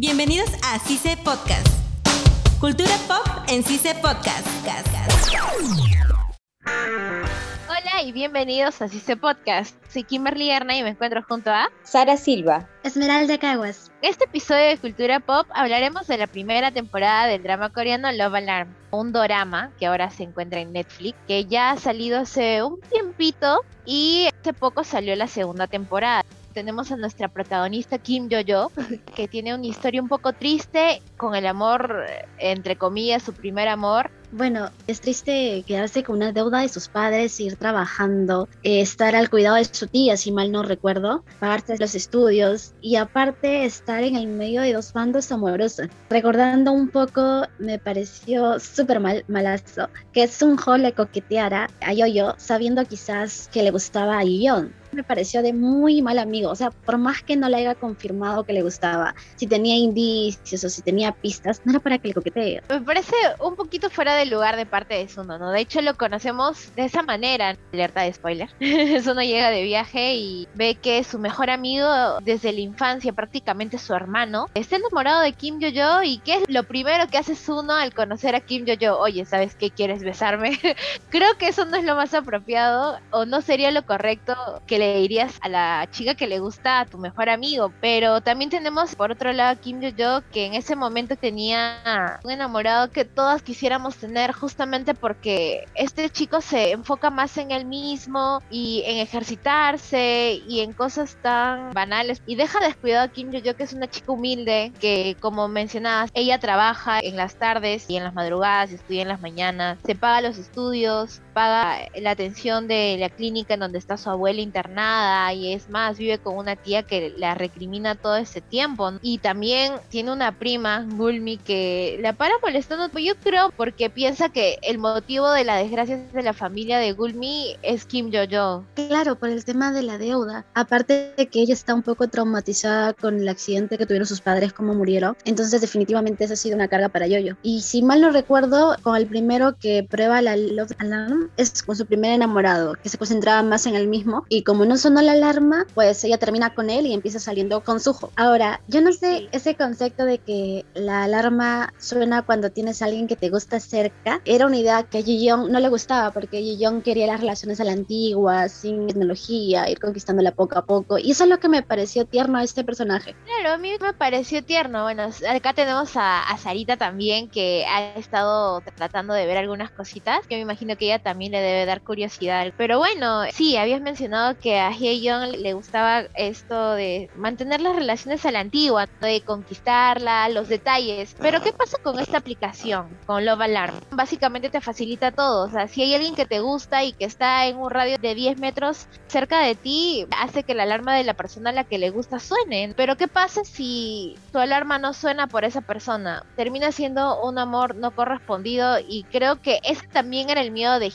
Bienvenidos a CICE Podcast. Cultura pop en CICE Podcast. Hola y bienvenidos a CICE Podcast. Soy Kimberly Erna y me encuentro junto a Sara Silva. Esmeralda Caguas. En este episodio de Cultura Pop hablaremos de la primera temporada del drama coreano Love Alarm, un dorama que ahora se encuentra en Netflix, que ya ha salido hace un tiempito y hace poco salió la segunda temporada tenemos a nuestra protagonista Kim Yo-yo, que tiene una historia un poco triste con el amor, entre comillas, su primer amor. Bueno, es triste quedarse con una deuda de sus padres, ir trabajando, eh, estar al cuidado de su tía, si mal no recuerdo, pagarse los estudios y aparte estar en el medio de dos bandos amorosos. Recordando un poco, me pareció súper mal, malazo que Sun Ho le coqueteara a Yo-Yo sabiendo quizás que le gustaba a Yeon me pareció de muy mal amigo. O sea, por más que no le haya confirmado que le gustaba, si tenía indicios o si tenía pistas, no era para que le coquetee. Me parece un poquito fuera de lugar de parte de Suno, ¿no? De hecho, lo conocemos de esa manera. Alerta de spoiler. Suno llega de viaje y ve que su mejor amigo desde la infancia, prácticamente su hermano, está enamorado de Kim Yo-Yo y ¿qué es lo primero que hace Suno al conocer a Kim Yo-Yo? Oye, ¿sabes qué? ¿Quieres besarme? Creo que eso no es lo más apropiado o no sería lo correcto que le dirías a la chica que le gusta a tu mejor amigo. Pero también tenemos por otro lado a Kim Yo-Jo que en ese momento tenía un enamorado que todas quisiéramos tener justamente porque este chico se enfoca más en él mismo y en ejercitarse y en cosas tan banales y deja descuidado a Kim Yo-Jo que es una chica humilde que como mencionabas ella trabaja en las tardes y en las madrugadas, estudia en las mañanas, se paga los estudios, paga la atención de la clínica en donde está su abuela internada nada y es más, vive con una tía que la recrimina todo ese tiempo. Y también tiene una prima, Gulmi, que la para molestando, yo creo porque piensa que el motivo de la desgracia de la familia de Gulmi es Kim Yo-Jo. Claro, por el tema de la deuda. Aparte de que ella está un poco traumatizada con el accidente que tuvieron sus padres, como murieron. Entonces definitivamente esa ha sido una carga para Yo-Yo. Y si mal no recuerdo, con el primero que prueba la Love Alarm es con su primer enamorado, que se concentraba más en el mismo y como no sonó la alarma, pues ella termina con él y empieza saliendo con Sujo. Ahora, yo no sé ese concepto de que la alarma suena cuando tienes a alguien que te gusta cerca. Era una idea que a Ji no le gustaba porque Ji quería las relaciones a la antigua, sin tecnología, ir conquistándola poco a poco. Y eso es lo que me pareció tierno a este personaje. Claro, a mí me pareció tierno. Bueno, acá tenemos a, a Sarita también que ha estado tratando de ver algunas cositas. que me imagino que ella también le debe dar curiosidad. Pero bueno, sí, habías mencionado que a Young le gustaba esto de mantener las relaciones a la antigua, de conquistarla, los detalles. Pero ¿qué pasa con esta aplicación, con Love Alarm? Básicamente te facilita todo. O sea, si hay alguien que te gusta y que está en un radio de 10 metros cerca de ti, hace que la alarma de la persona a la que le gusta suene. Pero ¿qué pasa si tu alarma no suena por esa persona? Termina siendo un amor no correspondido y creo que ese también era el miedo de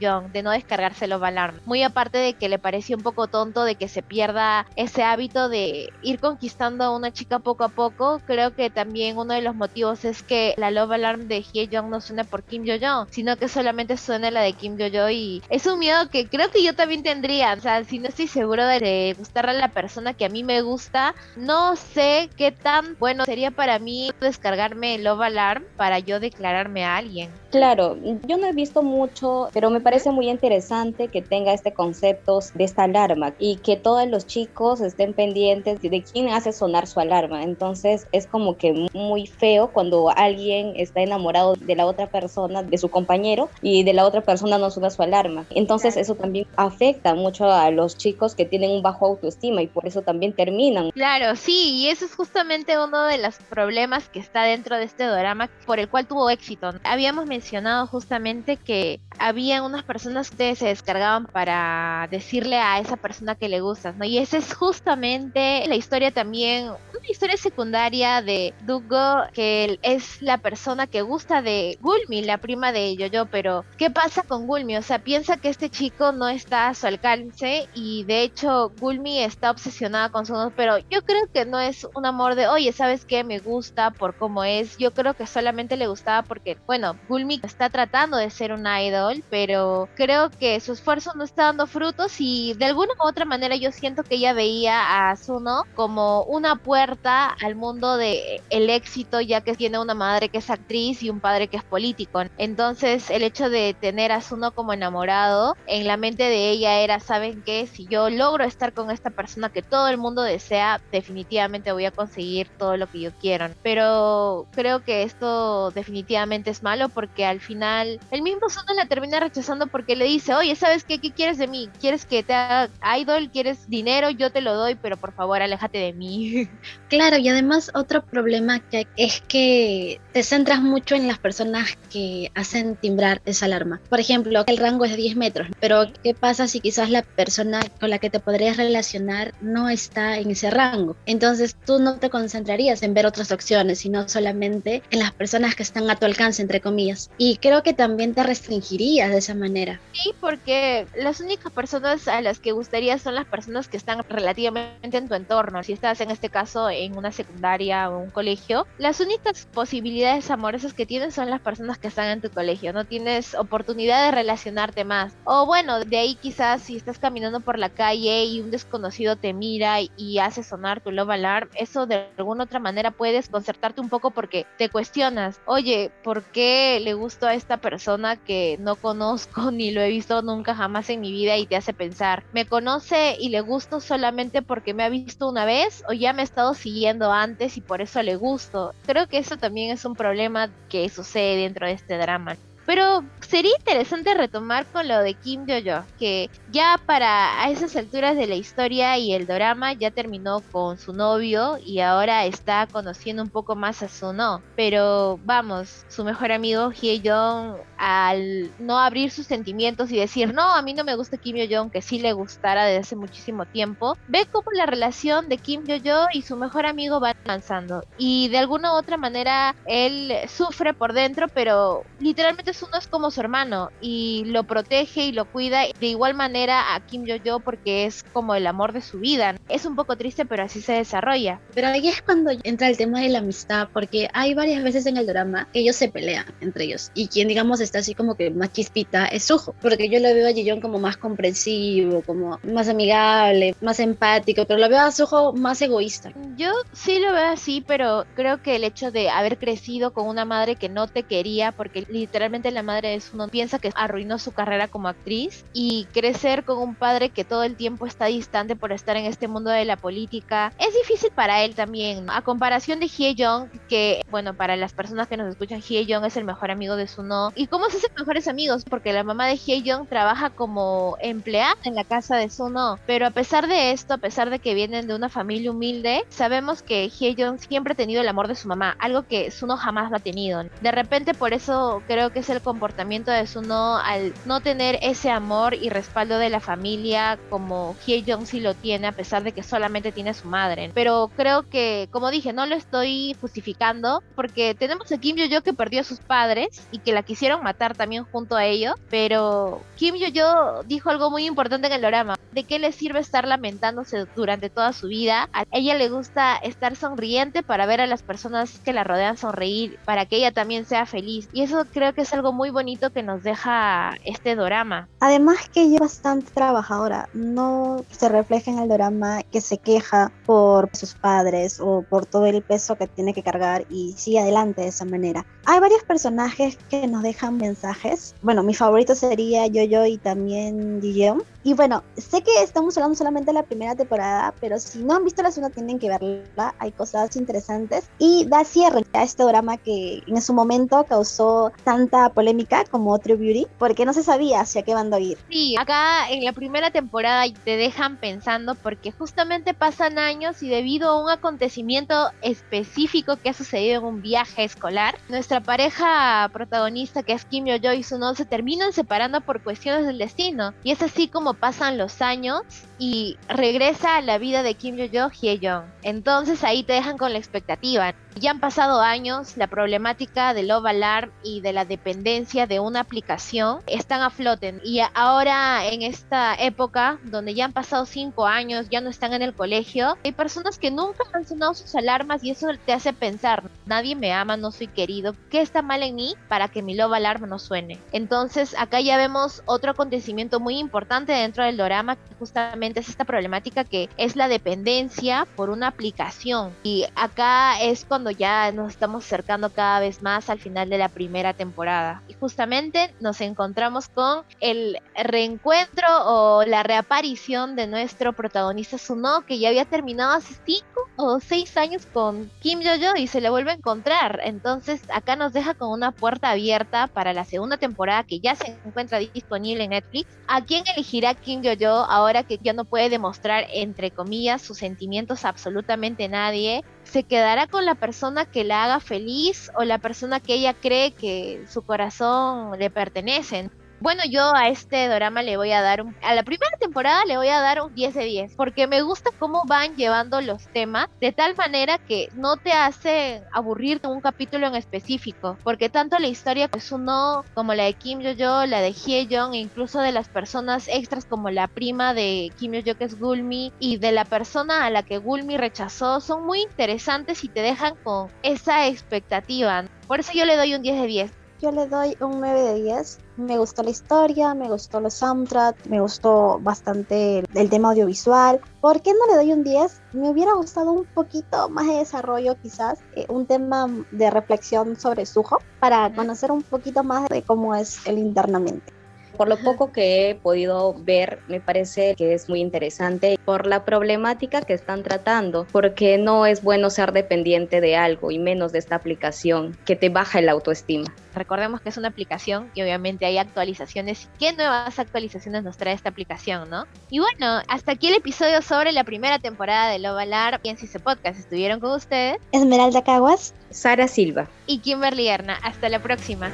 Young, de no descargarse Love Alarm. Muy aparte de que le parece un poco tonto de que se pierda ese hábito de ir conquistando a una chica poco a poco. Creo que también uno de los motivos es que la Love Alarm de Hye Jong no suene por Kim Yo Jong, sino que solamente suene la de Kim Yo Yo y es un miedo que creo que yo también tendría. O sea, si no estoy seguro de gustarle a la persona que a mí me gusta, no sé qué tan bueno sería para mí descargarme Love Alarm para yo declararme a alguien. Claro, yo no he visto mucho, pero me parece muy interesante que tenga este concepto de esta alarma y que todos los chicos estén pendientes de quién hace sonar su alarma. Entonces es como que muy feo cuando alguien está enamorado de la otra persona, de su compañero, y de la otra persona no suena su alarma. Entonces eso también afecta mucho a los chicos que tienen un bajo autoestima y por eso también terminan. Claro, sí, y eso es justamente uno de los problemas que está dentro de este drama por el cual tuvo éxito. Habíamos mencionado justamente que había unas personas que se descargaban para decirle a esa persona que le gustas, ¿no? Y esa es justamente la historia también, una historia secundaria de Dugo, que es la persona que gusta de Gulmi, la prima de Yoyo, pero ¿qué pasa con Gulmi? O sea, piensa que este chico no está a su alcance y de hecho Gulmi está obsesionada con su pero yo creo que no es un amor de, oye, ¿sabes qué? Me gusta por cómo es. Yo creo que solamente le gustaba porque, bueno, Gulmi Está tratando de ser un idol, pero creo que su esfuerzo no está dando frutos y de alguna u otra manera yo siento que ella veía a Suno como una puerta al mundo de el éxito ya que tiene una madre que es actriz y un padre que es político. Entonces el hecho de tener a Suno como enamorado en la mente de ella era, ¿saben qué? Si yo logro estar con esta persona que todo el mundo desea, definitivamente voy a conseguir todo lo que yo quiero. Pero creo que esto definitivamente es malo porque al final el mismo Suno la termina rechazando porque le dice, oye, ¿sabes qué? ¿Qué quieres de mí? ¿Quieres que te haga idol? ¿Quieres dinero? Yo te lo doy, pero por favor, aléjate de mí. Claro, y además otro problema que es que te centras mucho en las personas que hacen timbrar esa alarma. Por ejemplo, el rango es de 10 metros, pero ¿qué pasa si quizás la persona con la que te podrías relacionar no está en ese rango? Entonces tú no te concentrarías en ver otras opciones, sino solamente en las personas que están a tu alcance, entre comillas. Y creo que también te restringirías de esa manera. Sí, porque las únicas personas a las que gustaría son las personas que están relativamente en tu entorno. Si estás en este caso en una secundaria o un colegio, las únicas posibilidades amorosas que tienes son las personas que están en tu colegio. No tienes oportunidad de relacionarte más. O bueno, de ahí quizás si estás caminando por la calle y un desconocido te mira y hace sonar tu love alarm, eso de alguna otra manera puedes concertarte un poco porque te cuestionas, oye, ¿por qué le gusto a esta persona que no conozco ni lo he visto nunca jamás en mi vida y te hace pensar, ¿me conoce y le gusto solamente porque me ha visto una vez o ya me ha estado siguiendo antes y por eso le gusto? Creo que eso también es un problema que sucede dentro de este drama. Pero sería interesante retomar con lo de Kim Yo-yo, que ya para a esas alturas de la historia y el drama ya terminó con su novio y ahora está conociendo un poco más a su no. Pero vamos, su mejor amigo Hye Jong al no abrir sus sentimientos y decir, no, a mí no me gusta Kim Yo-jong, que sí le gustara desde hace muchísimo tiempo, ve cómo la relación de Kim Yo-yo y su mejor amigo va avanzando. Y de alguna u otra manera él sufre por dentro, pero literalmente uno es como su hermano y lo protege y lo cuida de igual manera a Kim Yo-yo porque es como el amor de su vida. Es un poco triste, pero así se desarrolla. Pero ahí es cuando entra el tema de la amistad, porque hay varias veces en el drama que ellos se pelean entre ellos y quien digamos está así como que más chispita es Suho, porque yo lo veo a Jillon como más comprensivo, como más amigable, más empático, pero lo veo a Suho más egoísta. Yo sí lo veo así, pero creo que el hecho de haber crecido con una madre que no te quería, porque literalmente la madre de Suno piensa que arruinó su carrera como actriz y crecer con un padre que todo el tiempo está distante por estar en este mundo de la política es difícil para él también. A comparación de Hye Jong, que bueno, para las personas que nos escuchan, Hye Jong es el mejor amigo de Suno. ¿Y cómo se hacen mejores amigos? Porque la mamá de Hye Jong trabaja como empleada en la casa de Suno. Pero a pesar de esto, a pesar de que vienen de una familia humilde, sabemos que Hye Jong siempre ha tenido el amor de su mamá, algo que Suno jamás lo ha tenido. De repente por eso creo que es el comportamiento de Suno al no tener ese amor y respaldo de la familia como Hye Jong sí lo tiene a pesar de que solamente tiene a su madre. Pero creo que, como dije, no lo estoy justificando porque tenemos a Kim Yo-yo que perdió a sus padres y que la quisieron matar también junto a ellos, pero Kim Yo-yo dijo algo muy importante en el drama. ¿De qué le sirve estar lamentándose durante toda su vida? A ella le gusta estar sonriente para ver a las personas que la rodean sonreír, para que ella también sea feliz. Y eso creo que es algo muy bonito que nos deja este drama. Además que ella es bastante trabajadora, no se refleja en el drama que se queja por sus padres o por todo el peso que tiene que cargar y sigue adelante de esa manera. Hay varios personajes que nos dejan mensajes. Bueno, mi favorito sería Yo-Yo y también Guillaume. Y bueno, sé que estamos hablando solamente de la primera temporada, pero si no han visto la segunda tienen que verla, hay cosas interesantes. Y da cierre a este drama que en su momento causó tanta polémica como otro Beauty, porque no se sabía hacia qué bando ir. Sí, acá en la primera temporada te dejan pensando porque justamente pasan años y debido a un acontecimiento específico que ha sucedido en un viaje escolar, nuestra pareja protagonista que es Kim Yo-jo y Suno se terminan separando por cuestiones del destino. Y es así como pasan los años y regresa a la vida de Kim Yo-jo Hye Jong. Entonces ahí te dejan con la expectativa. Ya han pasado años, la problemática del Love Alarm y de la dependencia de una aplicación están a flote. Y ahora en esta época, donde ya han pasado cinco años, ya no están en el colegio, hay personas que nunca han sonado sus alarmas y eso te hace pensar, nadie me ama, no soy querido, ¿qué está mal en mí para que mi Love Alarm no suene? Entonces acá ya vemos otro acontecimiento muy importante dentro del drama, justamente es esta problemática que es la dependencia por una aplicación. Y acá es cuando ya nos estamos acercando cada vez más al final de la primera temporada. Y justamente nos encontramos con el reencuentro o la reaparición de nuestro protagonista Suno, que ya había terminado hace cinco o seis años con Kim Yo-yo y se le vuelve a encontrar. Entonces acá nos deja con una puerta abierta para la segunda temporada que ya se encuentra disponible en Netflix. ¿A quién elegirá Kim Yo-yo ahora que ya no puede demostrar, entre comillas, sus sentimientos a absolutamente nadie? ¿Se quedará con la persona que la haga feliz o la persona que ella cree que su corazón le pertenece? Bueno, yo a este drama le voy a dar un, a la primera temporada le voy a dar un 10 de 10, porque me gusta cómo van llevando los temas de tal manera que no te hace aburrirte un capítulo en específico, porque tanto la historia es uno como la de Kim Yo-yo, la de Hye-jong e incluso de las personas extras como la prima de Kim Yo-yo que es Gulmi y de la persona a la que Gulmi rechazó son muy interesantes y te dejan con esa expectativa. Por eso yo le doy un 10 de 10 yo le doy un 9 de 10. Me gustó la historia, me gustó los soundtrack, me gustó bastante el tema audiovisual. ¿Por qué no le doy un 10? Me hubiera gustado un poquito más de desarrollo quizás, eh, un tema de reflexión sobre Suho para conocer un poquito más de cómo es el internamente. Por lo poco que he podido ver, me parece que es muy interesante por la problemática que están tratando, porque no es bueno ser dependiente de algo y menos de esta aplicación que te baja el autoestima. Recordemos que es una aplicación y obviamente hay actualizaciones. ¿Qué nuevas actualizaciones nos trae esta aplicación, no? Y bueno, hasta aquí el episodio sobre la primera temporada de Love Alarm y en CICE Podcast. Estuvieron con ustedes Esmeralda Caguas, Sara Silva y Kimberly Erna. Hasta la próxima.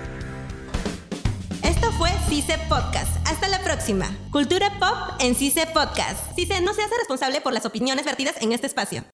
Esto fue CICE Podcast. Hasta la próxima. Cultura pop en CICE Podcast. CICE no se hace responsable por las opiniones vertidas en este espacio.